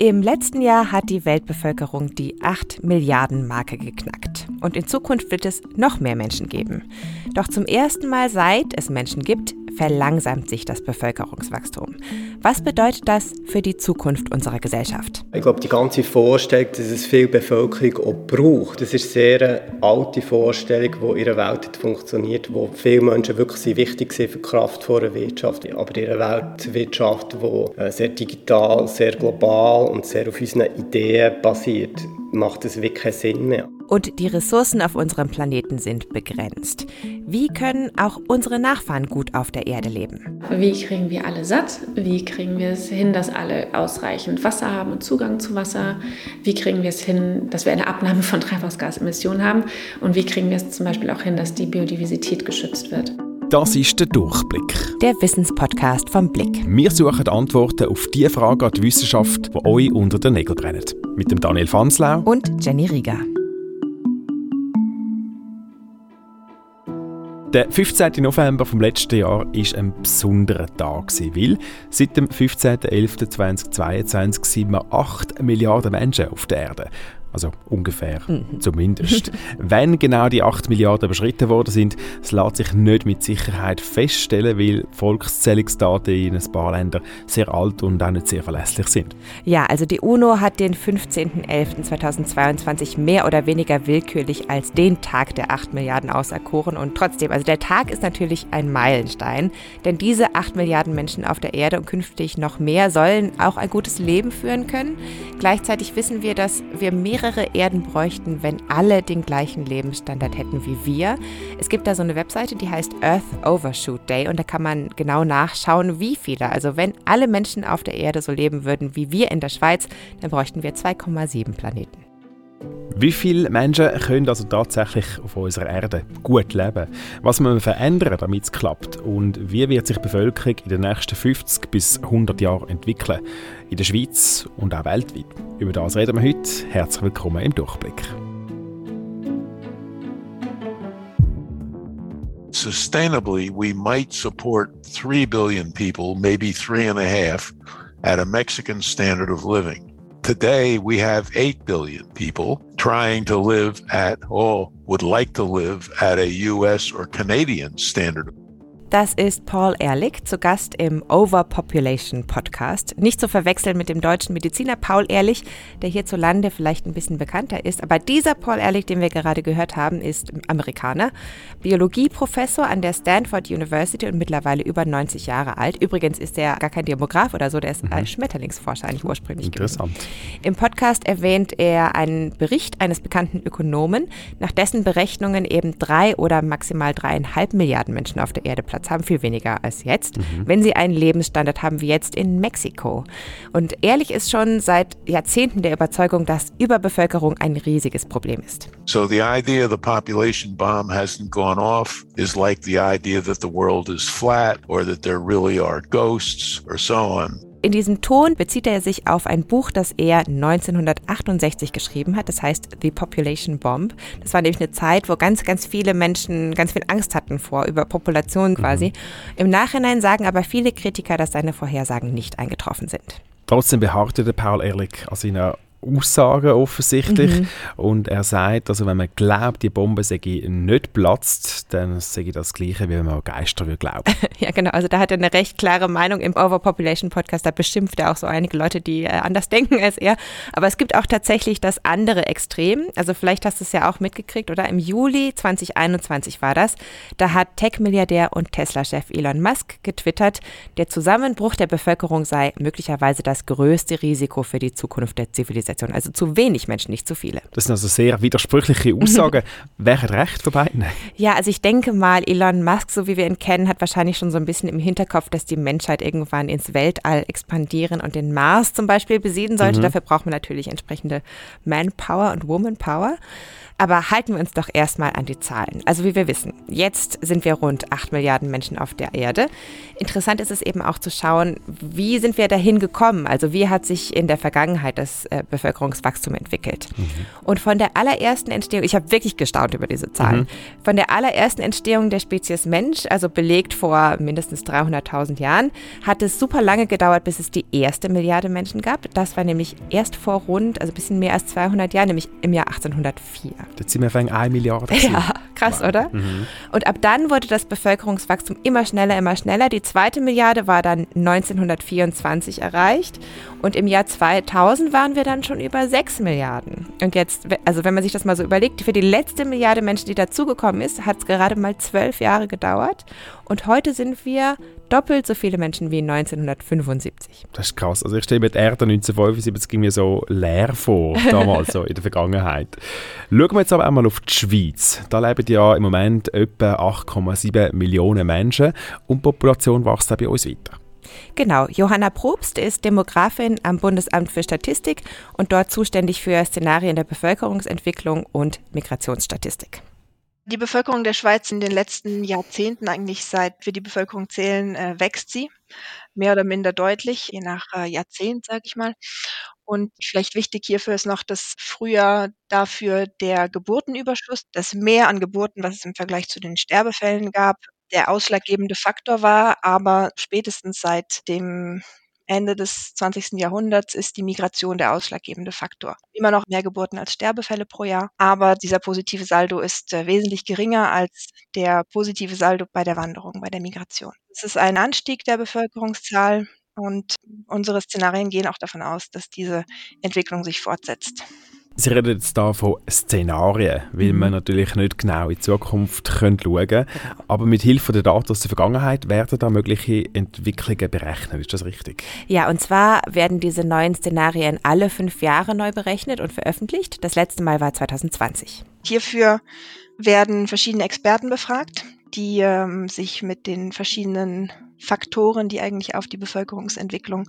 Im letzten Jahr hat die Weltbevölkerung die 8 Milliarden Marke geknackt. Und in Zukunft wird es noch mehr Menschen geben. Doch zum ersten Mal seit es Menschen gibt, verlangsamt sich das Bevölkerungswachstum. Was bedeutet das für die Zukunft unserer Gesellschaft? Ich glaube, die ganze Vorstellung, dass es viel Bevölkerung auch braucht, das ist sehr eine alte Vorstellung, die in einer Welt funktioniert, wo viele Menschen wirklich wichtig sind für die Kraft der Wirtschaft. Aber in einer Weltwirtschaft, die äh, sehr digital, sehr global und sehr auf unseren Ideen basiert, macht es wirklich keinen Sinn mehr. Und die Ressourcen auf unserem Planeten sind begrenzt. Wie können auch unsere Nachfahren gut auf der Erde leben? Wie kriegen wir alle satt? Wie kriegen wir es hin, dass alle ausreichend Wasser haben und Zugang zu Wasser? Wie kriegen wir es hin, dass wir eine Abnahme von Treibhausgasemissionen haben? Und wie kriegen wir es zum Beispiel auch hin, dass die Biodiversität geschützt wird? Das ist der Durchblick. Der Wissenspodcast vom Blick. Wir suchen Antworten auf die Fragen an die Wissenschaft, die euch unter den Nägeln brennen. Mit dem Daniel Fanslau und Jenny Rieger. Der 15. November vom letzten Jahr ist ein besonderer Tag weil seit dem 15.11.2022 sind wir 8 Milliarden Menschen auf der Erde. Also ungefähr, mhm. zumindest. Wenn genau die 8 Milliarden überschritten worden sind, das lässt sich nicht mit Sicherheit feststellen, weil Volkszählungsdaten in ein paar Ländern sehr alt und auch nicht sehr verlässlich sind. Ja, also die UNO hat den 15.11.2022 mehr oder weniger willkürlich als den Tag der 8 Milliarden auserkoren. Und trotzdem, also der Tag ist natürlich ein Meilenstein, denn diese 8 Milliarden Menschen auf der Erde und künftig noch mehr sollen auch ein gutes Leben führen können. Gleichzeitig wissen wir, dass wir mehr mehrere Erden bräuchten, wenn alle den gleichen Lebensstandard hätten wie wir. Es gibt da so eine Webseite, die heißt Earth Overshoot Day und da kann man genau nachschauen, wie viele. Also wenn alle Menschen auf der Erde so leben würden wie wir in der Schweiz, dann bräuchten wir 2,7 Planeten. Wie viele Menschen können also tatsächlich auf unserer Erde gut leben? Was müssen wir verändern, damit es klappt? Und wie wird sich die Bevölkerung in den nächsten 50 bis 100 Jahren entwickeln? In der Schweiz und auch weltweit. Über das reden wir heute. Herzlich willkommen im Durchblick. Sustainably, we might support 3 billion people, maybe three and a half, at a Mexican standard of living. Today, we have 8 billion people trying to live at, or would like to live at a US or Canadian standard Das ist Paul Ehrlich, zu Gast im Overpopulation Podcast. Nicht zu verwechseln mit dem deutschen Mediziner Paul Ehrlich, der hierzulande vielleicht ein bisschen bekannter ist. Aber dieser Paul Ehrlich, den wir gerade gehört haben, ist Amerikaner, Biologieprofessor an der Stanford University und mittlerweile über 90 Jahre alt. Übrigens ist er gar kein Demograf oder so, der ist mhm. Schmetterlingsforscher eigentlich ursprünglich Interessant. Gewesen. Im Podcast erwähnt er einen Bericht eines bekannten Ökonomen, nach dessen Berechnungen eben drei oder maximal dreieinhalb Milliarden Menschen auf der Erde platzen Platz haben, viel weniger als jetzt, mhm. wenn sie einen Lebensstandard haben wie jetzt in Mexiko. Und ehrlich ist schon seit Jahrzehnten der Überzeugung, dass Überbevölkerung ein riesiges Problem ist. So the idea the population bomb hasn't gone off is like the idea that the world is flat or that there really are ghosts or so on. In diesem Ton bezieht er sich auf ein Buch, das er 1968 geschrieben hat. Das heißt The Population Bomb. Das war nämlich eine Zeit, wo ganz, ganz viele Menschen ganz viel Angst hatten vor Überpopulation quasi. Mhm. Im Nachhinein sagen aber viele Kritiker, dass seine Vorhersagen nicht eingetroffen sind. Trotzdem beharrte der Paul Ehrlich an seiner Aussagen offensichtlich. Mhm. Und er sagt, also wenn man glaubt, die Bombe sei nicht platzt, dann sei das Gleiche, wie wenn man Geister glauben Ja, genau. Also da hat er eine recht klare Meinung im Overpopulation Podcast. Da beschimpft er auch so einige Leute, die äh, anders denken als er. Aber es gibt auch tatsächlich das andere Extrem. Also vielleicht hast du es ja auch mitgekriegt, oder? Im Juli 2021 war das. Da hat Tech-Milliardär und Tesla-Chef Elon Musk getwittert, der Zusammenbruch der Bevölkerung sei möglicherweise das größte Risiko für die Zukunft der Zivilisation. Zivilisation. Also zu wenig Menschen, nicht zu viele. Das sind also sehr widersprüchliche Aussagen. Wer hat recht von beiden? Ja, also ich denke mal, Elon Musk, so wie wir ihn kennen, hat wahrscheinlich schon so ein bisschen im Hinterkopf, dass die Menschheit irgendwann ins Weltall expandieren und den Mars zum Beispiel besiedeln sollte. Mhm. Dafür braucht man natürlich entsprechende Manpower und Womanpower. Aber halten wir uns doch erstmal an die Zahlen. Also wie wir wissen, jetzt sind wir rund 8 Milliarden Menschen auf der Erde. Interessant ist es eben auch zu schauen, wie sind wir dahin gekommen? Also wie hat sich in der Vergangenheit das äh, Bevölkerungswachstum entwickelt. Mhm. Und von der allerersten Entstehung, ich habe wirklich gestaunt über diese Zahlen, mhm. von der allerersten Entstehung der Spezies Mensch, also belegt vor mindestens 300.000 Jahren, hat es super lange gedauert, bis es die erste Milliarde Menschen gab. Das war nämlich erst vor rund, also ein bisschen mehr als 200 Jahren, nämlich im Jahr 1804. Jetzt sind wir fängt eine Milliarde. Ja, krass, wow. oder? Mhm. Und ab dann wurde das Bevölkerungswachstum immer schneller, immer schneller. Die zweite Milliarde war dann 1924 erreicht und im Jahr 2000 waren wir dann schon über 6 Milliarden. Und jetzt, also wenn man sich das mal so überlegt, für die letzte Milliarde Menschen, die dazugekommen ist, hat es gerade mal zwölf Jahre gedauert. Und heute sind wir doppelt so viele Menschen wie 1975. Das ist krass. Also ich stelle mir die Erde 1975 ging mir so leer vor, damals so in der Vergangenheit. Schauen wir jetzt aber einmal auf die Schweiz. Da leben ja im Moment etwa 8,7 Millionen Menschen und die Population wächst auch bei uns weiter. Genau, Johanna Probst ist Demografin am Bundesamt für Statistik und dort zuständig für Szenarien der Bevölkerungsentwicklung und Migrationsstatistik. Die Bevölkerung der Schweiz in den letzten Jahrzehnten, eigentlich seit wir die Bevölkerung zählen, äh, wächst sie mehr oder minder deutlich, je nach äh, Jahrzehnt, sage ich mal. Und vielleicht wichtig hierfür ist noch, dass früher dafür der Geburtenüberschuss, das Mehr an Geburten, was es im Vergleich zu den Sterbefällen gab, der ausschlaggebende Faktor war, aber spätestens seit dem Ende des 20. Jahrhunderts ist die Migration der ausschlaggebende Faktor. Immer noch mehr Geburten als Sterbefälle pro Jahr, aber dieser positive Saldo ist äh, wesentlich geringer als der positive Saldo bei der Wanderung, bei der Migration. Es ist ein Anstieg der Bevölkerungszahl und unsere Szenarien gehen auch davon aus, dass diese Entwicklung sich fortsetzt. Sie reden jetzt hier von Szenarien, weil mhm. man natürlich nicht genau in die Zukunft schauen können. Genau. Aber mit Hilfe der Daten aus der Vergangenheit werden da mögliche Entwicklungen berechnet. Ist das richtig? Ja, und zwar werden diese neuen Szenarien alle fünf Jahre neu berechnet und veröffentlicht. Das letzte Mal war 2020. Hierfür werden verschiedene Experten befragt, die ähm, sich mit den verschiedenen Faktoren, die eigentlich auf die Bevölkerungsentwicklung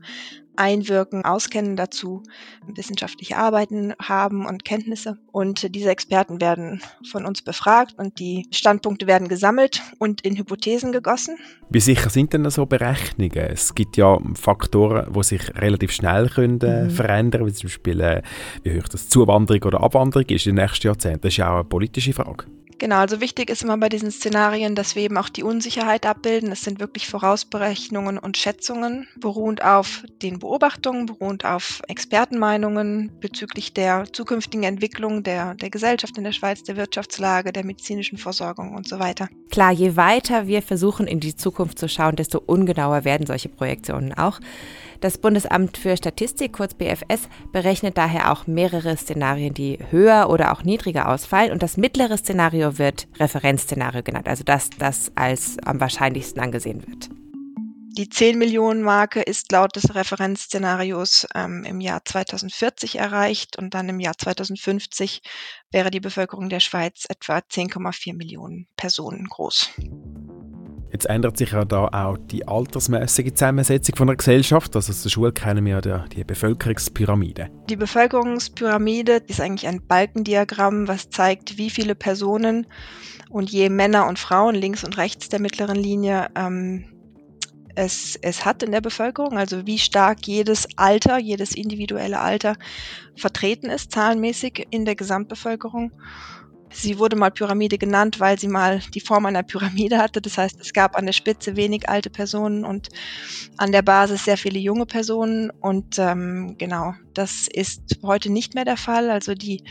einwirken, auskennen dazu, wissenschaftliche Arbeiten haben und Kenntnisse. Und diese Experten werden von uns befragt und die Standpunkte werden gesammelt und in Hypothesen gegossen. Wie sicher sind denn so Berechnungen? Es gibt ja Faktoren, die sich relativ schnell können, äh, mhm. verändern wie zum Beispiel, äh, wie hoch das Zuwanderung oder Abwanderung ist in den nächsten Jahrzehnten. Das ist ja auch eine politische Frage. Genau, also wichtig ist immer bei diesen Szenarien, dass wir eben auch die Unsicherheit abbilden. Es sind wirklich Vorausberechnungen und Schätzungen, beruhend auf den Beobachtungen, beruhend auf Expertenmeinungen bezüglich der zukünftigen Entwicklung der, der Gesellschaft in der Schweiz, der Wirtschaftslage, der medizinischen Versorgung und so weiter. Klar, je weiter wir versuchen, in die Zukunft zu schauen, desto ungenauer werden solche Projektionen auch. Das Bundesamt für Statistik, kurz BFS, berechnet daher auch mehrere Szenarien, die höher oder auch niedriger ausfallen. Und das mittlere Szenario wird Referenzszenario genannt, also das, das als am wahrscheinlichsten angesehen wird. Die 10 Millionen Marke ist laut des Referenzszenarios ähm, im Jahr 2040 erreicht und dann im Jahr 2050 wäre die Bevölkerung der Schweiz etwa 10,4 Millionen Personen groß. Jetzt ändert sich ja da auch die altersmäßige Zusammensetzung von der Gesellschaft. Also aus der Schule kennen wir ja die Bevölkerungspyramide. Die Bevölkerungspyramide ist eigentlich ein Balkendiagramm, was zeigt, wie viele Personen und je Männer und Frauen links und rechts der mittleren Linie ähm, es, es hat in der Bevölkerung, also wie stark jedes Alter, jedes individuelle Alter vertreten ist, zahlenmäßig in der Gesamtbevölkerung. Sie wurde mal Pyramide genannt, weil sie mal die Form einer Pyramide hatte. Das heißt, es gab an der Spitze wenig alte Personen und an der Basis sehr viele junge Personen. Und ähm, genau, das ist heute nicht mehr der Fall. Also die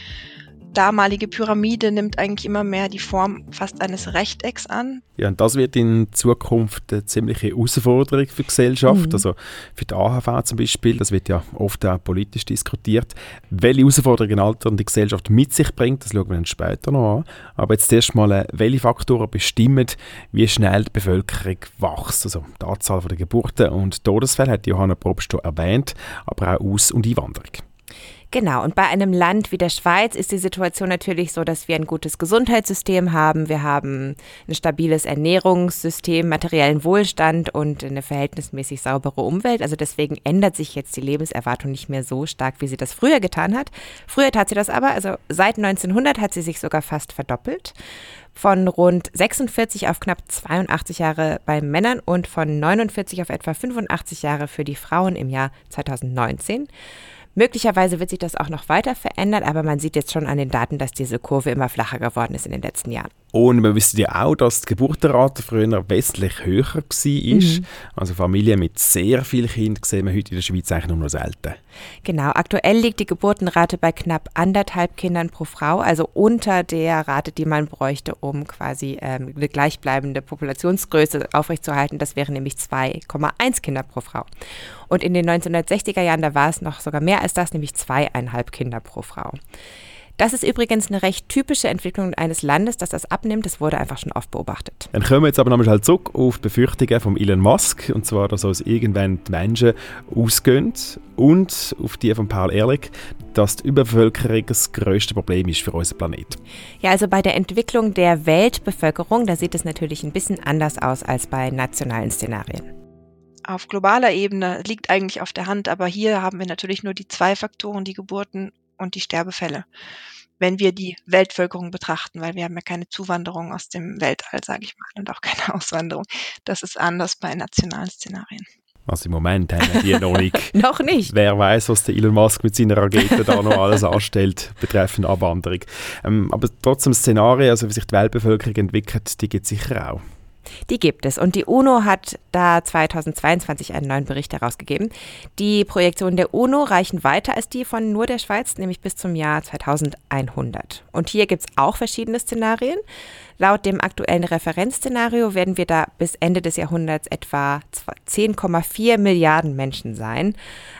damalige Pyramide nimmt eigentlich immer mehr die Form fast eines Rechtecks an. Ja, und das wird in Zukunft eine ziemliche Herausforderung für die Gesellschaft, mhm. also für die AHV zum Beispiel, das wird ja oft auch politisch diskutiert. Welche Herausforderungen Alter und die Gesellschaft mit sich bringt, das schauen wir dann später noch an. Aber jetzt erst mal, äh, welche Faktoren bestimmen, wie schnell die Bevölkerung wächst, also die Anzahl der Geburten und Todesfälle hat Johanna Probst schon erwähnt, aber auch Aus- und Einwanderung. Genau, und bei einem Land wie der Schweiz ist die Situation natürlich so, dass wir ein gutes Gesundheitssystem haben, wir haben ein stabiles Ernährungssystem, materiellen Wohlstand und eine verhältnismäßig saubere Umwelt. Also deswegen ändert sich jetzt die Lebenserwartung nicht mehr so stark, wie sie das früher getan hat. Früher tat sie das aber, also seit 1900 hat sie sich sogar fast verdoppelt von rund 46 auf knapp 82 Jahre bei Männern und von 49 auf etwa 85 Jahre für die Frauen im Jahr 2019. Möglicherweise wird sich das auch noch weiter verändern, aber man sieht jetzt schon an den Daten, dass diese Kurve immer flacher geworden ist in den letzten Jahren. Und wir wissen ja auch, dass die Geburtenrate früher wesentlich höher war. Mhm. Also Familien mit sehr vielen Kindern sehen wir heute in der Schweiz eigentlich nur noch selten. Genau, aktuell liegt die Geburtenrate bei knapp anderthalb Kindern pro Frau, also unter der Rate, die man bräuchte, um quasi ähm, eine gleichbleibende Populationsgröße aufrechtzuerhalten. Das wären nämlich 2,1 Kinder pro Frau. Und in den 1960er Jahren, da war es noch sogar mehr als das, nämlich zweieinhalb Kinder pro Frau. Das ist übrigens eine recht typische Entwicklung eines Landes, dass das abnimmt. Das wurde einfach schon oft beobachtet. Dann kommen wir jetzt aber nochmal halt zurück auf die Befürchtungen von Elon Musk. Und zwar, dass aus irgendwann die Menschen ausgehen. Und auf die von Paul Ehrlich, dass die Überbevölkerung das größte Problem ist für unseren Planeten. Ja, also bei der Entwicklung der Weltbevölkerung, da sieht es natürlich ein bisschen anders aus als bei nationalen Szenarien auf globaler Ebene liegt eigentlich auf der Hand, aber hier haben wir natürlich nur die zwei Faktoren, die Geburten und die Sterbefälle, wenn wir die Weltvölkerung betrachten, weil wir haben ja keine Zuwanderung aus dem Weltall, sage ich mal, und auch keine Auswanderung. Das ist anders bei nationalen Szenarien. Also im Moment haben wir noch nicht. noch nicht. Wer weiß, was der Elon Musk mit seiner Rakete da noch alles anstellt betreffend Abwanderung. Ähm, aber trotzdem Szenarien, also wie sich die Weltbevölkerung entwickelt, die gibt es sicher auch. Die gibt es und die UNO hat da 2022 einen neuen Bericht herausgegeben. Die Projektionen der UNO reichen weiter als die von nur der Schweiz, nämlich bis zum Jahr 2100. Und hier gibt es auch verschiedene Szenarien. Laut dem aktuellen Referenzszenario werden wir da bis Ende des Jahrhunderts etwa 10,4 Milliarden Menschen sein.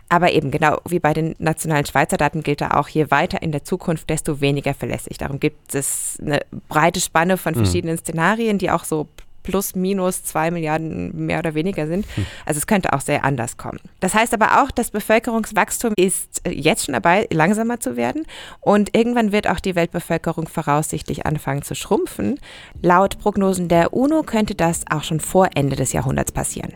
Aber eben genau wie bei den nationalen Schweizer Daten gilt da auch, je weiter in der Zukunft, desto weniger verlässlich. Darum gibt es eine breite Spanne von hm. verschiedenen mhm. Szenarien, die auch so plus minus zwei Milliarden mehr oder weniger sind. Hm. Also es könnte auch sehr anders kommen. Das heißt aber auch, das Bevölkerungswachstum ist äh, jetzt schon dabei, langsamer zu werden und irgendwann wird auch die Weltbevölkerung voraussichtlich anfangen zu schrumpfen. Laut Prognosen der UNO könnte das auch schon vor Ende des Jahrhunderts passieren.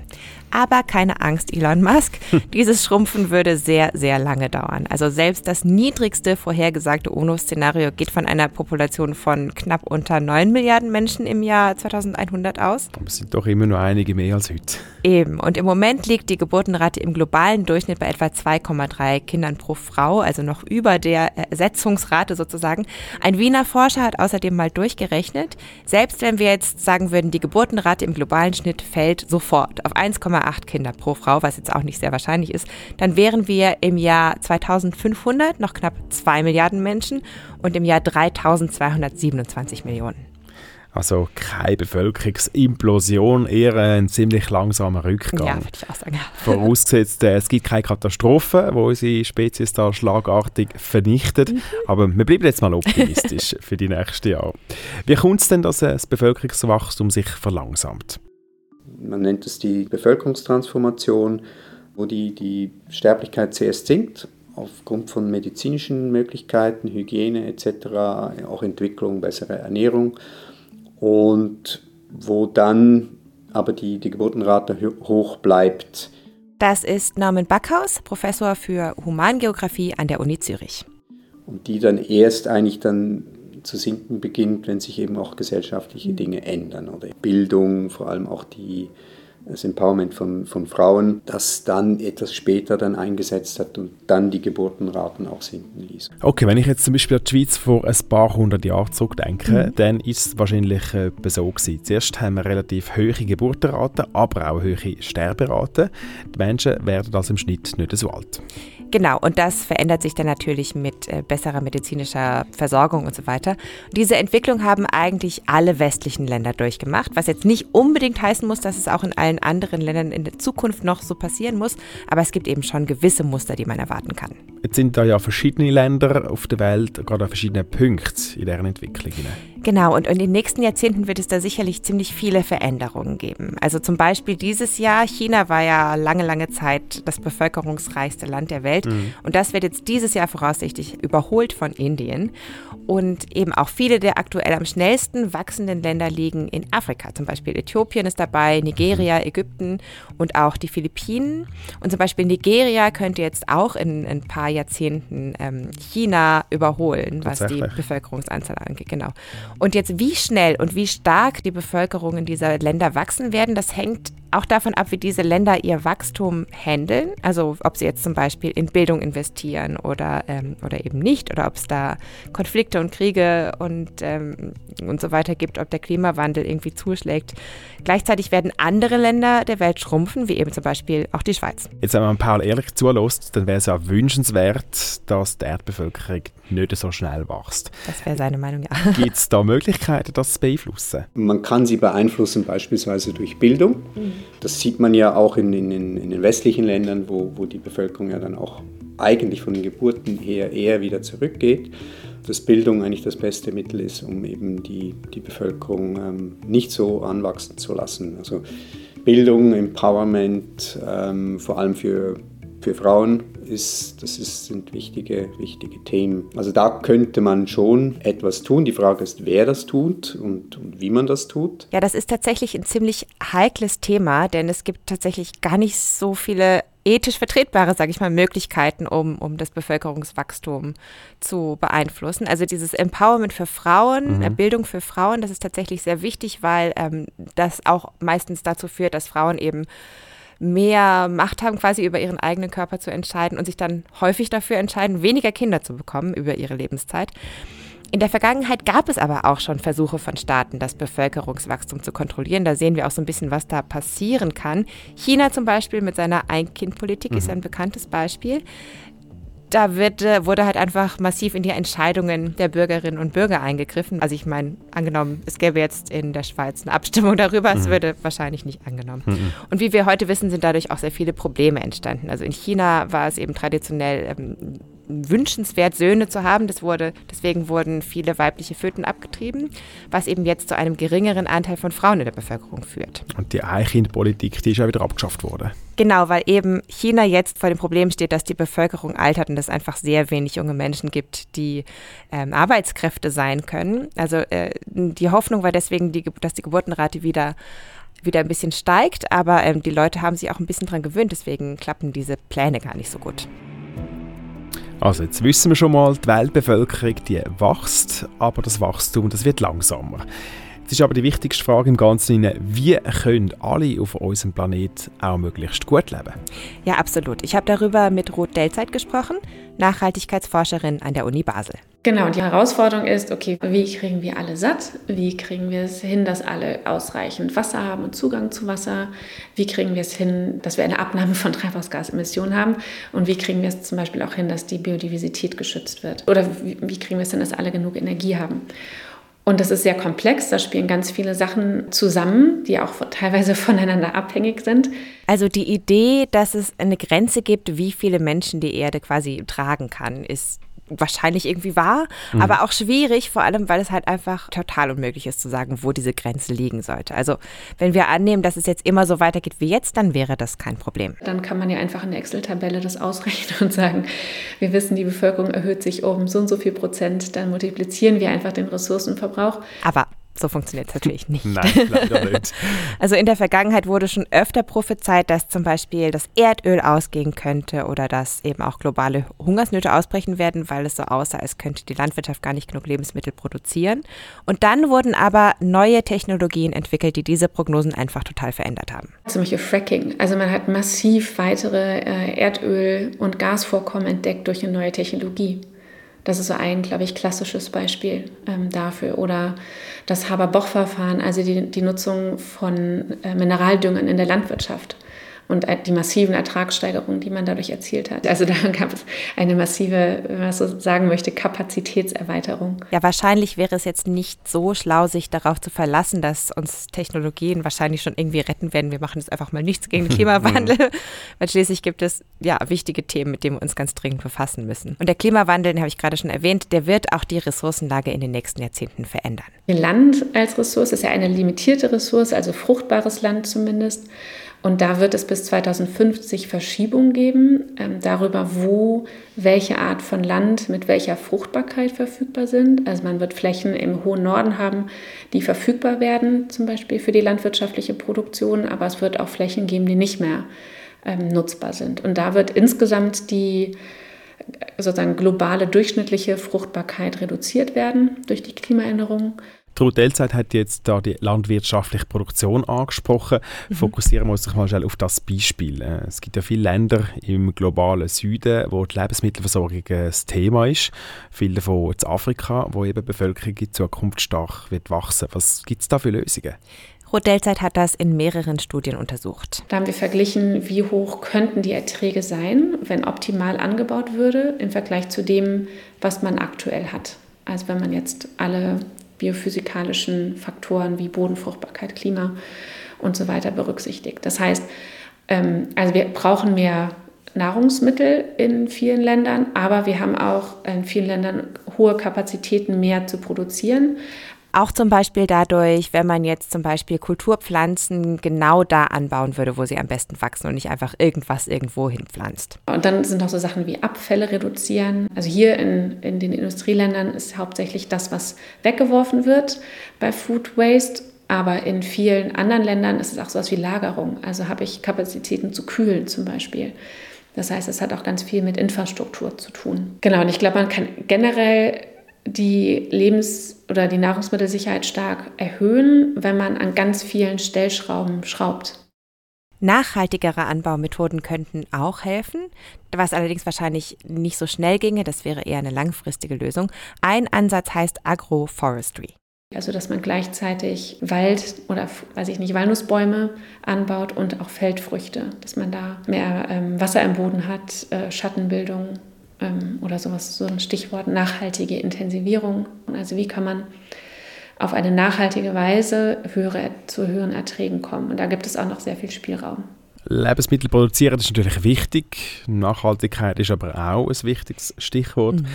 Aber keine Angst, Elon Musk. Dieses Schrumpfen würde sehr, sehr lange dauern. Also selbst das niedrigste vorhergesagte UNO-Szenario geht von einer Population von knapp unter 9 Milliarden Menschen im Jahr 2100 aus. Aber es sind doch immer nur einige mehr als heute. Eben. Und im Moment liegt die Geburtenrate im globalen Durchschnitt bei etwa 2,3 Kindern pro Frau, also noch über der Ersetzungsrate sozusagen. Ein Wiener Forscher hat außerdem mal durchgerechnet, selbst wenn wir jetzt sagen würden, die Geburtenrate im globalen Schnitt fällt sofort auf 1,8 Kinder pro Frau, was jetzt auch nicht sehr wahrscheinlich ist, dann wären wir im Jahr 2500 noch knapp 2 Milliarden Menschen und im Jahr 3227 Millionen. Also keine Bevölkerungsimplosion, eher ein ziemlich langsamer Rückgang. Ja, würde ich auch sagen. Vorausgesetzt, äh, es gibt keine Katastrophe, wo unsere Spezies da schlagartig vernichtet. Mhm. Aber wir bleiben jetzt mal optimistisch für die nächsten Jahre. Wie kommt es denn, dass das Bevölkerungswachstum sich verlangsamt? Man nennt es die Bevölkerungstransformation, wo die, die Sterblichkeit zuerst sinkt aufgrund von medizinischen Möglichkeiten, Hygiene etc., auch Entwicklung, bessere Ernährung und wo dann aber die, die Geburtenrate hoch bleibt. Das ist Norman Backhaus, Professor für Humangeographie an der Uni Zürich. Und die dann erst eigentlich dann zu sinken beginnt, wenn sich eben auch gesellschaftliche Dinge ändern oder Bildung, vor allem auch die das Empowerment von, von Frauen, das dann etwas später dann eingesetzt hat und dann die Geburtenraten auch sinken ließ. Okay, wenn ich jetzt zum Beispiel an die Schweiz vor ein paar hundert Jahren zurückdenke, mhm. dann ist es wahrscheinlich äh, so gewesen. Zuerst haben wir relativ hohe Geburtenraten, aber auch hohe Sterberaten. Die Menschen werden also im Schnitt nicht so alt. Genau, und das verändert sich dann natürlich mit äh, besserer medizinischer Versorgung und so weiter. Und diese Entwicklung haben eigentlich alle westlichen Länder durchgemacht, was jetzt nicht unbedingt heißen muss, dass es auch in allen anderen Ländern in der Zukunft noch so passieren muss, aber es gibt eben schon gewisse Muster, die man erwarten kann. Jetzt sind da ja verschiedene Länder auf der Welt, gerade an verschiedenen Punkten in deren Entwicklung. Genau, und in den nächsten Jahrzehnten wird es da sicherlich ziemlich viele Veränderungen geben. Also zum Beispiel dieses Jahr, China war ja lange, lange Zeit das bevölkerungsreichste Land der Welt mhm. und das wird jetzt dieses Jahr voraussichtlich überholt von Indien. Und eben auch viele der aktuell am schnellsten wachsenden Länder liegen in Afrika. Zum Beispiel Äthiopien ist dabei, Nigeria. Ägypten und auch die Philippinen. Und zum Beispiel Nigeria könnte jetzt auch in, in ein paar Jahrzehnten ähm, China überholen, was die Bevölkerungsanzahl angeht. Genau. Und jetzt, wie schnell und wie stark die Bevölkerungen dieser Länder wachsen werden, das hängt auch davon ab, wie diese Länder ihr Wachstum handeln. Also ob sie jetzt zum Beispiel in Bildung investieren oder, ähm, oder eben nicht, oder ob es da Konflikte und Kriege und, ähm, und so weiter gibt, ob der Klimawandel irgendwie zuschlägt. Gleichzeitig werden andere Länder der Welt schrumpfen, wie eben zum Beispiel auch die Schweiz. Jetzt, wenn man Paul ehrlich zulässt, dann wäre es ja wünschenswert, dass die Erdbevölkerung nicht so schnell wächst. Das wäre seine Meinung, ja. Gibt es da Möglichkeiten, das zu beeinflussen? Man kann sie beeinflussen, beispielsweise durch Bildung. Das sieht man ja auch in, in, in den westlichen Ländern, wo, wo die Bevölkerung ja dann auch eigentlich von den Geburten her eher wieder zurückgeht. Dass Bildung eigentlich das beste Mittel ist, um eben die, die Bevölkerung ähm, nicht so anwachsen zu lassen. Also Bildung, Empowerment, ähm, vor allem für, für Frauen, ist, das ist, sind wichtige, wichtige Themen. Also da könnte man schon etwas tun. Die Frage ist, wer das tut und, und wie man das tut. Ja, das ist tatsächlich ein ziemlich heikles Thema, denn es gibt tatsächlich gar nicht so viele ethisch vertretbare, sage ich mal, Möglichkeiten, um, um das Bevölkerungswachstum zu beeinflussen. Also dieses Empowerment für Frauen, mhm. Bildung für Frauen, das ist tatsächlich sehr wichtig, weil ähm, das auch meistens dazu führt, dass Frauen eben mehr Macht haben, quasi über ihren eigenen Körper zu entscheiden und sich dann häufig dafür entscheiden, weniger Kinder zu bekommen über ihre Lebenszeit. In der Vergangenheit gab es aber auch schon Versuche von Staaten, das Bevölkerungswachstum zu kontrollieren. Da sehen wir auch so ein bisschen, was da passieren kann. China zum Beispiel mit seiner Ein-Kind-Politik mhm. ist ein bekanntes Beispiel da wird, äh, wurde halt einfach massiv in die Entscheidungen der Bürgerinnen und Bürger eingegriffen. Also ich meine, angenommen, es gäbe jetzt in der Schweiz eine Abstimmung darüber, mhm. es würde wahrscheinlich nicht angenommen. Mhm. Und wie wir heute wissen, sind dadurch auch sehr viele Probleme entstanden. Also in China war es eben traditionell ähm, wünschenswert, Söhne zu haben. Das wurde, deswegen wurden viele weibliche Föten abgetrieben, was eben jetzt zu einem geringeren Anteil von Frauen in der Bevölkerung führt. Und die Einkindpolitik, die ist ja wieder abgeschafft worden. Genau, weil eben China jetzt vor dem Problem steht, dass die Bevölkerung altert und es einfach sehr wenig junge Menschen gibt, die ähm, Arbeitskräfte sein können. Also äh, die Hoffnung war deswegen, die, dass die Geburtenrate wieder wieder ein bisschen steigt, aber ähm, die Leute haben sich auch ein bisschen daran gewöhnt, deswegen klappen diese Pläne gar nicht so gut. Also jetzt wissen wir schon mal, die Weltbevölkerung die wächst, aber das Wachstum das wird langsamer. Jetzt ist aber die wichtigste Frage im Ganzen, wie können alle auf unserem Planet auch möglichst gut leben? Ja, absolut. Ich habe darüber mit Ruth Delzeit gesprochen, Nachhaltigkeitsforscherin an der Uni Basel. Genau, die Herausforderung ist, okay, wie kriegen wir alle satt? Wie kriegen wir es hin, dass alle ausreichend Wasser haben und Zugang zu Wasser? Wie kriegen wir es hin, dass wir eine Abnahme von Treibhausgasemissionen haben? Und wie kriegen wir es zum Beispiel auch hin, dass die Biodiversität geschützt wird? Oder wie kriegen wir es hin, dass alle genug Energie haben? Und das ist sehr komplex, da spielen ganz viele Sachen zusammen, die auch teilweise voneinander abhängig sind. Also die Idee, dass es eine Grenze gibt, wie viele Menschen die Erde quasi tragen kann, ist wahrscheinlich irgendwie wahr, mhm. aber auch schwierig, vor allem, weil es halt einfach total unmöglich ist zu sagen, wo diese Grenze liegen sollte. Also wenn wir annehmen, dass es jetzt immer so weitergeht wie jetzt, dann wäre das kein Problem. Dann kann man ja einfach in der Excel-Tabelle das ausrechnen und sagen, wir wissen, die Bevölkerung erhöht sich um so und so viel Prozent, dann multiplizieren wir einfach den Ressourcenverbrauch. Aber so funktioniert es natürlich nicht. Nein, leider nicht. Also in der Vergangenheit wurde schon öfter prophezeit, dass zum Beispiel das Erdöl ausgehen könnte oder dass eben auch globale Hungersnöte ausbrechen werden, weil es so aussah, als könnte die Landwirtschaft gar nicht genug Lebensmittel produzieren. Und dann wurden aber neue Technologien entwickelt, die diese Prognosen einfach total verändert haben. Zum Beispiel Fracking. Also man hat massiv weitere äh, Erdöl- und Gasvorkommen entdeckt durch eine neue Technologie. Das ist so ein, glaube ich, klassisches Beispiel ähm, dafür. Oder das Haber-Boch-Verfahren, also die, die Nutzung von äh, Mineraldüngern in der Landwirtschaft und die massiven Ertragssteigerungen, die man dadurch erzielt hat. Also da gab es eine massive, wenn man so sagen möchte, Kapazitätserweiterung. Ja, wahrscheinlich wäre es jetzt nicht so schlau, sich darauf zu verlassen, dass uns Technologien wahrscheinlich schon irgendwie retten werden. Wir machen jetzt einfach mal nichts gegen den Klimawandel, weil schließlich gibt es ja wichtige Themen, mit denen wir uns ganz dringend befassen müssen. Und der Klimawandel, den habe ich gerade schon erwähnt, der wird auch die Ressourcenlage in den nächsten Jahrzehnten verändern. Land als Ressource ist ja eine limitierte Ressource, also fruchtbares Land zumindest. Und da wird es bis 2050 Verschiebungen geben ähm, darüber, wo welche Art von Land mit welcher Fruchtbarkeit verfügbar sind. Also man wird Flächen im hohen Norden haben, die verfügbar werden, zum Beispiel für die landwirtschaftliche Produktion, aber es wird auch Flächen geben, die nicht mehr ähm, nutzbar sind. Und da wird insgesamt die sozusagen globale durchschnittliche Fruchtbarkeit reduziert werden durch die Klimaänderung. Ruth Elzeit hat jetzt da die landwirtschaftliche Produktion angesprochen. Mhm. Fokussieren wir uns doch mal schnell auf das Beispiel. Äh, es gibt ja viele Länder im globalen Süden, wo die Lebensmittelversorgung das Thema ist. Viele davon in Afrika, wo eben die Bevölkerung in Zukunft stark wird wachsen. Was gibt es da für Lösungen? Rodelzeit hat das in mehreren Studien untersucht. Da haben wir verglichen, wie hoch könnten die Erträge sein, wenn optimal angebaut würde, im Vergleich zu dem, was man aktuell hat. Also wenn man jetzt alle biophysikalischen Faktoren wie Bodenfruchtbarkeit, Klima und so weiter berücksichtigt. Das heißt, ähm, also wir brauchen mehr Nahrungsmittel in vielen Ländern, aber wir haben auch in vielen Ländern hohe Kapazitäten mehr zu produzieren. Auch zum Beispiel dadurch, wenn man jetzt zum Beispiel Kulturpflanzen genau da anbauen würde, wo sie am besten wachsen und nicht einfach irgendwas irgendwo hinpflanzt. Und dann sind auch so Sachen wie Abfälle reduzieren. Also hier in, in den Industrieländern ist hauptsächlich das, was weggeworfen wird bei Food Waste. Aber in vielen anderen Ländern ist es auch so etwas wie Lagerung. Also habe ich Kapazitäten zu kühlen zum Beispiel. Das heißt, es hat auch ganz viel mit Infrastruktur zu tun. Genau, und ich glaube, man kann generell die Lebens- oder die Nahrungsmittelsicherheit stark erhöhen, wenn man an ganz vielen Stellschrauben schraubt. Nachhaltigere Anbaumethoden könnten auch helfen, was allerdings wahrscheinlich nicht so schnell ginge, das wäre eher eine langfristige Lösung. Ein Ansatz heißt Agroforestry. Also dass man gleichzeitig Wald oder weiß ich nicht, Walnussbäume anbaut und auch Feldfrüchte, dass man da mehr ähm, Wasser im Boden hat, äh, Schattenbildung oder sowas, so ein Stichwort nachhaltige Intensivierung. Also wie kann man auf eine nachhaltige Weise höhere, zu höheren Erträgen kommen. Und da gibt es auch noch sehr viel Spielraum. Lebensmittel produzieren ist natürlich wichtig. Nachhaltigkeit ist aber auch ein wichtiges Stichwort. Mhm.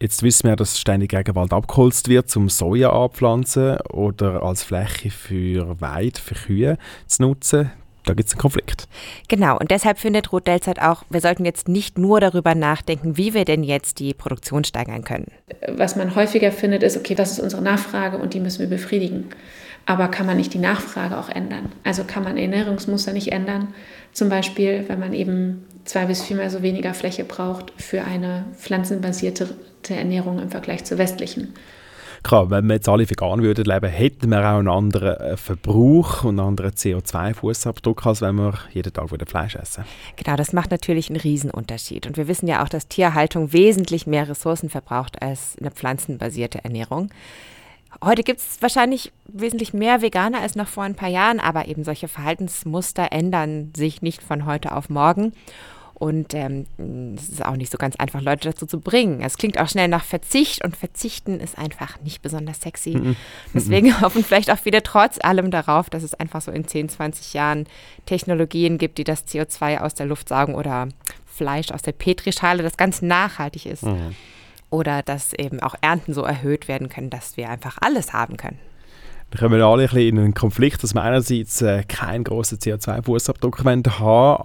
Jetzt wissen wir, dass ständig Regenwald abgeholzt wird, um Soja anpflanzen oder als Fläche für Weid, für Kühe zu nutzen da gibt es einen Konflikt. Genau, und deshalb findet Ruth Delzeit auch, wir sollten jetzt nicht nur darüber nachdenken, wie wir denn jetzt die Produktion steigern können. Was man häufiger findet, ist, okay, das ist unsere Nachfrage und die müssen wir befriedigen. Aber kann man nicht die Nachfrage auch ändern? Also kann man Ernährungsmuster nicht ändern? Zum Beispiel, wenn man eben zwei bis viermal so weniger Fläche braucht für eine pflanzenbasierte Ernährung im Vergleich zur westlichen. Klar, wenn wir jetzt alle vegan würden leben, hätten wir auch einen anderen äh, Verbrauch und einen anderen CO2-Fußabdruck, als wenn wir jeden Tag wieder Fleisch essen. Genau, das macht natürlich einen Riesenunterschied. Und wir wissen ja auch, dass Tierhaltung wesentlich mehr Ressourcen verbraucht als eine pflanzenbasierte Ernährung. Heute gibt es wahrscheinlich wesentlich mehr Veganer als noch vor ein paar Jahren, aber eben solche Verhaltensmuster ändern sich nicht von heute auf morgen. Und ähm, es ist auch nicht so ganz einfach, Leute dazu zu bringen. Es klingt auch schnell nach Verzicht und Verzichten ist einfach nicht besonders sexy. Mhm. Deswegen hoffen vielleicht auch viele trotz allem darauf, dass es einfach so in 10, 20 Jahren Technologien gibt, die das CO2 aus der Luft saugen oder Fleisch aus der Petrischale, das ganz nachhaltig ist. Mhm. Oder dass eben auch Ernten so erhöht werden können, dass wir einfach alles haben können. Wir kommen alle ein bisschen in einen Konflikt, dass wir einerseits äh, keinen grossen CO2-Fußabdruck haben,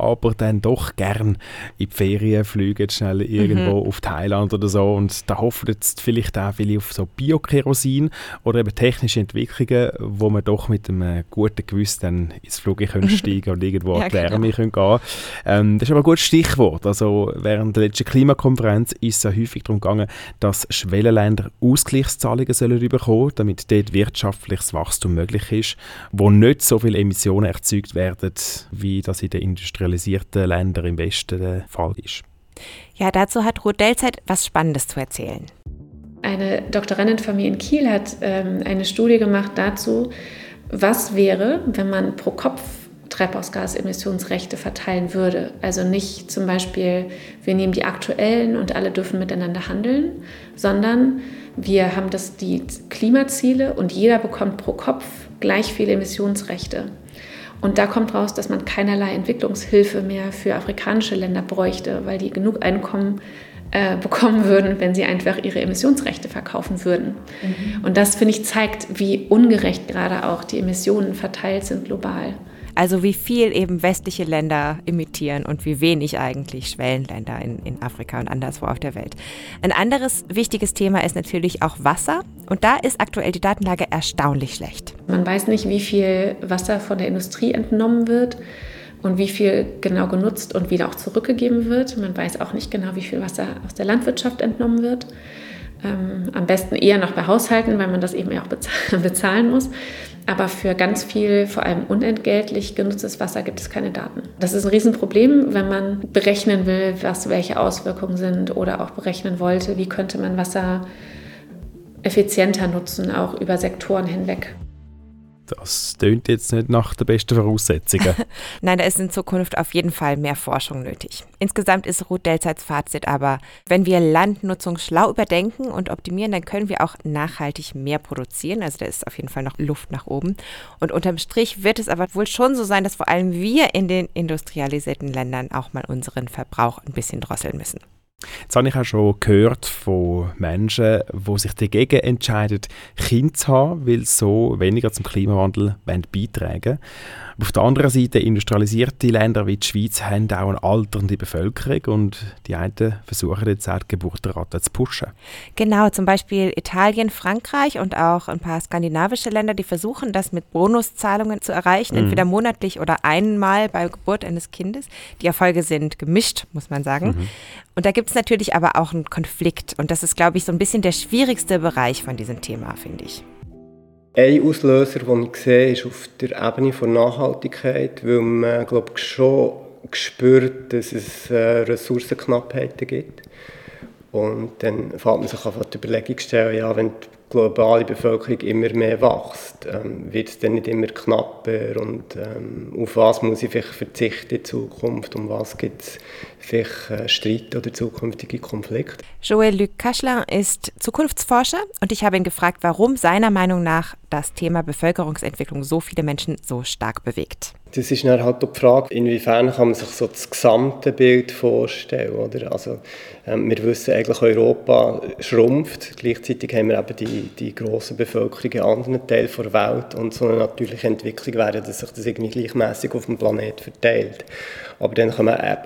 aber dann doch gern in die Ferien fliegen, schnell irgendwo mhm. auf Thailand oder so. Und da hoffen jetzt vielleicht auch viele auf so Biokerosin oder eben technische Entwicklungen, wo man doch mit einem guten Gewissen dann ins Flugzeug steigen und irgendwo ja, an die Wärme genau. können gehen ähm, Das ist aber ein gutes Stichwort. Also während der letzten Klimakonferenz ist es ja häufig darum gegangen, dass Schwellenländer Ausgleichszahlungen sollen bekommen, damit dort wirtschaftliches Wachstum möglich ist, wo nicht so viele Emissionen erzeugt werden, wie das in den industrialisierten Ländern im Westen der Fall ist. Ja, dazu hat Ruth Delzeit was Spannendes zu erzählen. Eine Doktorandin von mir in Kiel hat ähm, eine Studie gemacht dazu, was wäre, wenn man pro Kopf Treibhausgasemissionsrechte verteilen würde. Also nicht zum Beispiel, wir nehmen die aktuellen und alle dürfen miteinander handeln, sondern wir haben das, die Klimaziele und jeder bekommt pro Kopf gleich viele Emissionsrechte. Und da kommt raus, dass man keinerlei Entwicklungshilfe mehr für afrikanische Länder bräuchte, weil die genug Einkommen äh, bekommen würden, wenn sie einfach ihre Emissionsrechte verkaufen würden. Mhm. Und das, finde ich, zeigt, wie ungerecht gerade auch die Emissionen verteilt sind global. Also wie viel eben westliche Länder imitieren und wie wenig eigentlich Schwellenländer in, in Afrika und anderswo auf der Welt. Ein anderes wichtiges Thema ist natürlich auch Wasser. Und da ist aktuell die Datenlage erstaunlich schlecht. Man weiß nicht, wie viel Wasser von der Industrie entnommen wird und wie viel genau genutzt und wieder auch zurückgegeben wird. Man weiß auch nicht genau, wie viel Wasser aus der Landwirtschaft entnommen wird. Ähm, am besten eher noch bei Haushalten, weil man das eben auch bezahlen muss. Aber für ganz viel, vor allem unentgeltlich genutztes Wasser gibt es keine Daten. Das ist ein Riesenproblem, wenn man berechnen will, was welche Auswirkungen sind oder auch berechnen wollte, wie könnte man Wasser effizienter nutzen, auch über Sektoren hinweg. Das tönt jetzt nicht nach den besten Voraussetzungen. Nein, da ist in Zukunft auf jeden Fall mehr Forschung nötig. Insgesamt ist Ruth Delzeits Fazit aber, wenn wir Landnutzung schlau überdenken und optimieren, dann können wir auch nachhaltig mehr produzieren. Also da ist auf jeden Fall noch Luft nach oben. Und unterm Strich wird es aber wohl schon so sein, dass vor allem wir in den industrialisierten Ländern auch mal unseren Verbrauch ein bisschen drosseln müssen. Jetzt habe ich auch schon gehört von Menschen, die sich dagegen entscheiden, Kinder zu haben, weil sie so weniger zum Klimawandel beitragen wollen. Auf der anderen Seite, industrialisierte Länder wie die Schweiz haben auch eine alternde Bevölkerung und die einen versuchen jetzt auch die Geburtenrate zu pushen. Genau, zum Beispiel Italien, Frankreich und auch ein paar skandinavische Länder, die versuchen das mit Bonuszahlungen zu erreichen, mhm. entweder monatlich oder einmal bei Geburt eines Kindes. Die Erfolge sind gemischt, muss man sagen. Mhm. Und da gibt es natürlich aber auch einen Konflikt und das ist, glaube ich, so ein bisschen der schwierigste Bereich von diesem Thema, finde ich. Ein Auslöser, den ich sehe, ist auf der Ebene der Nachhaltigkeit, weil man glaube ich, schon spürt, dass es äh, Ressourcenknappheiten gibt. Und dann fängt man sich einfach die Überlegung stellen, ja, wenn die globale Bevölkerung immer mehr wächst, ähm, wird es dann nicht immer knapper und ähm, auf was muss ich vielleicht verzichten in Zukunft, um was gibt es vielleicht äh, Streit oder zukünftige Konflikte. Joël Luc Kaschler ist Zukunftsforscher und ich habe ihn gefragt, warum seiner Meinung nach das Thema Bevölkerungsentwicklung so viele Menschen so stark bewegt. Das ist dann halt die Frage, inwiefern kann man sich so das gesamte Bild vorstellen. Oder? Also, ähm, wir wissen eigentlich, Europa schrumpft. Gleichzeitig haben wir eben die, die grosse Bevölkerung in anderen Teilen der Welt. Und so eine natürliche Entwicklung wäre, dass sich das irgendwie gleichmäßig auf dem Planeten verteilt. Aber dann kommen eben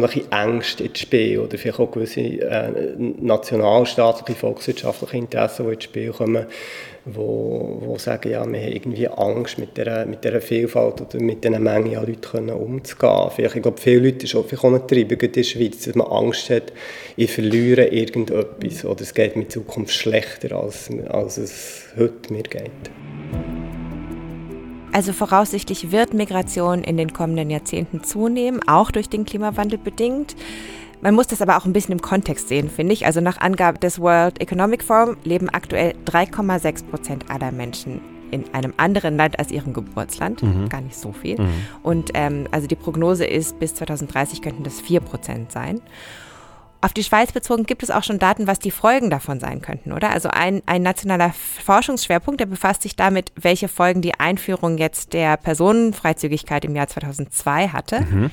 persönliche Ängste ins Spiel oder vielleicht auch gewisse äh, nationalstaatliche, volkswirtschaftliche Interessen, die ins Spiel kommen wo, wo sagen, ja, wir haben irgendwie Angst, mit dieser, mit dieser Vielfalt oder mit dieser Menge an Leuten umzugehen. Vielleicht, ich glaube, viele Leute ist auch, nicht treiben, in der Schweiz, dass man Angst hat, ich verliere irgendetwas oder es geht mir in Zukunft schlechter, als, als es heute mir geht. Also voraussichtlich wird Migration in den kommenden Jahrzehnten zunehmen, auch durch den Klimawandel bedingt. Man muss das aber auch ein bisschen im Kontext sehen, finde ich. Also nach Angabe des World Economic Forum leben aktuell 3,6 Prozent aller Menschen in einem anderen Land als ihrem Geburtsland. Mhm. Gar nicht so viel. Mhm. Und ähm, also die Prognose ist, bis 2030 könnten das 4 Prozent sein. Auf die Schweiz bezogen gibt es auch schon Daten, was die Folgen davon sein könnten, oder? Also ein, ein nationaler Forschungsschwerpunkt, der befasst sich damit, welche Folgen die Einführung jetzt der Personenfreizügigkeit im Jahr 2002 hatte. Mhm.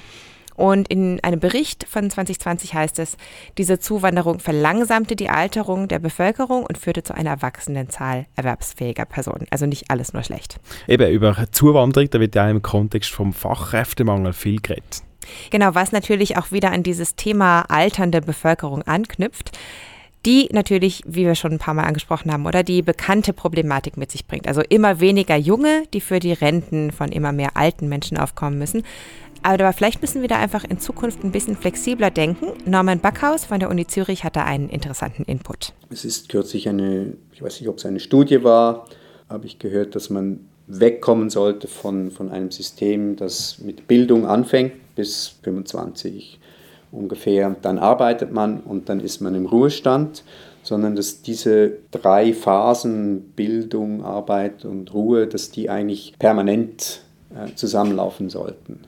Und in einem Bericht von 2020 heißt es, diese Zuwanderung verlangsamte die Alterung der Bevölkerung und führte zu einer wachsenden Zahl erwerbsfähiger Personen. Also nicht alles nur schlecht. Eben, über Zuwanderung, da wird ja im Kontext vom Fachkräftemangel viel geredet. Genau, was natürlich auch wieder an dieses Thema alternde Bevölkerung anknüpft die natürlich, wie wir schon ein paar Mal angesprochen haben, oder die bekannte Problematik mit sich bringt. Also immer weniger Junge, die für die Renten von immer mehr alten Menschen aufkommen müssen. Aber vielleicht müssen wir da einfach in Zukunft ein bisschen flexibler denken. Norman Backhaus von der Uni Zürich hat da einen interessanten Input. Es ist kürzlich eine, ich weiß nicht, ob es eine Studie war, habe ich gehört, dass man wegkommen sollte von, von einem System, das mit Bildung anfängt bis 25 ungefähr. Dann arbeitet man und dann ist man im Ruhestand, sondern dass diese drei Phasen Bildung, Arbeit und Ruhe, dass die eigentlich permanent äh, zusammenlaufen sollten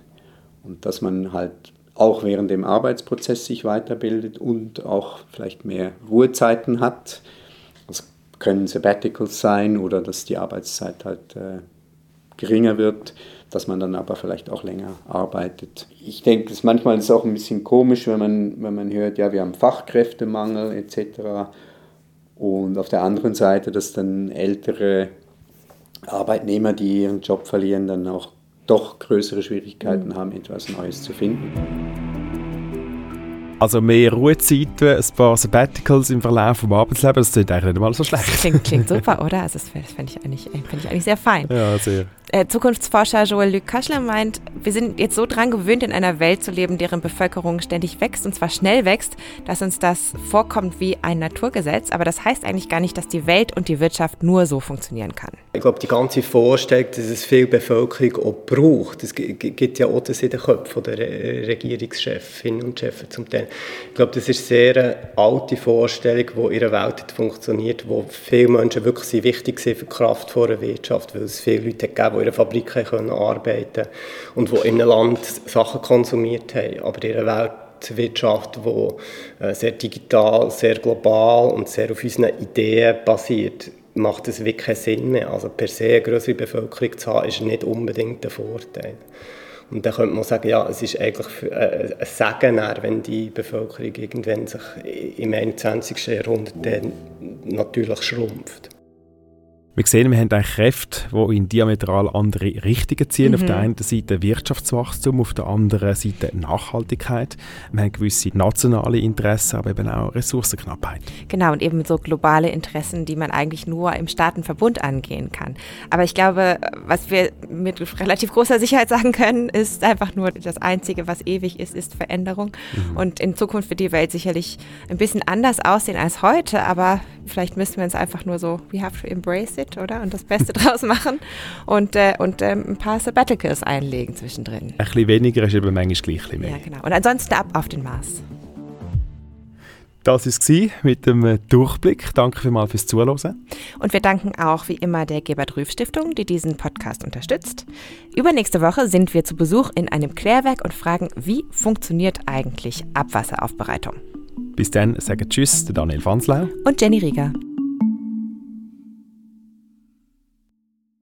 und dass man halt auch während dem Arbeitsprozess sich weiterbildet und auch vielleicht mehr Ruhezeiten hat. Das können Sabbaticals sein oder dass die Arbeitszeit halt äh, geringer wird, dass man dann aber vielleicht auch länger arbeitet. Ich denke, es manchmal ist auch ein bisschen komisch, wenn man, wenn man hört, ja, wir haben Fachkräftemangel etc. Und auf der anderen Seite, dass dann ältere Arbeitnehmer, die ihren Job verlieren, dann auch doch größere Schwierigkeiten mhm. haben, etwas Neues zu finden. Also mehr Ruhezeiten, ein paar Sabbaticals im Verlauf des Arbeitslebens, das klingt eigentlich nicht mal so schlecht. Das klingt, klingt super, oder? Also das, fände ich, eigentlich, find ich eigentlich sehr fein. Ja, sehr. Äh, Zukunftsforscher Joel Luc Kaschler meint, wir sind jetzt so dran gewöhnt, in einer Welt zu leben, deren Bevölkerung ständig wächst und zwar schnell wächst, dass uns das vorkommt wie ein Naturgesetz. Aber das heißt eigentlich gar nicht, dass die Welt und die Wirtschaft nur so funktionieren kann. Ich glaube, die ganze Vorstellung, dass es viel Bevölkerung auch braucht, das gibt ja auch das in den Köpfen der Regierungschefinnen und Chefs zum Teil. Ich glaube, das ist sehr eine alte Vorstellung, die in einer Welt funktioniert, wo viele Menschen wirklich wichtig sind für die Kraft der Wirtschaft, weil es viele Leute gegeben, in einer Fabrik können arbeiten und die in einem Land Sachen konsumiert haben. Aber in einer Weltwirtschaft, die äh, sehr digital, sehr global und sehr auf unseren Ideen basiert, macht es wirklich keinen Sinn mehr. Also per se eine größere Bevölkerung zu haben, ist nicht unbedingt ein Vorteil. Und dann könnte man sagen, ja, es ist eigentlich äh, ein Segen, wenn die Bevölkerung irgendwann sich im 21. Jahrhundert natürlich schrumpft. Wir sehen, wir haben eigentlich Kräfte, die in diametral andere Richtungen ziehen. Mhm. Auf der einen Seite Wirtschaftswachstum, auf der anderen Seite Nachhaltigkeit. Wir haben gewisse nationale Interessen, aber eben auch Ressourcenknappheit. Genau, und eben so globale Interessen, die man eigentlich nur im Staatenverbund angehen kann. Aber ich glaube, was wir mit relativ großer Sicherheit sagen können, ist einfach nur, das Einzige, was ewig ist, ist Veränderung. Mhm. Und in Zukunft wird die Welt sicherlich ein bisschen anders aussehen als heute, aber vielleicht müssen wir uns einfach nur so, we have to embrace it, oder? Und das Beste draus machen und, äh, und ähm, ein paar Sabbaticals einlegen zwischendrin. Ein bisschen weniger ist aber manchmal gleich mehr. Ja, genau. Und ansonsten ab auf den Mars. Das war es mit dem Durchblick. Danke vielmals fürs Zuhören. Und wir danken auch wie immer der Gebert-Rüff-Stiftung, die diesen Podcast unterstützt. Übernächste Woche sind wir zu Besuch in einem Klärwerk und fragen, wie funktioniert eigentlich Abwasseraufbereitung. Bis dann sagen Tschüss, Daniel Fanslau und Jenny Rieger.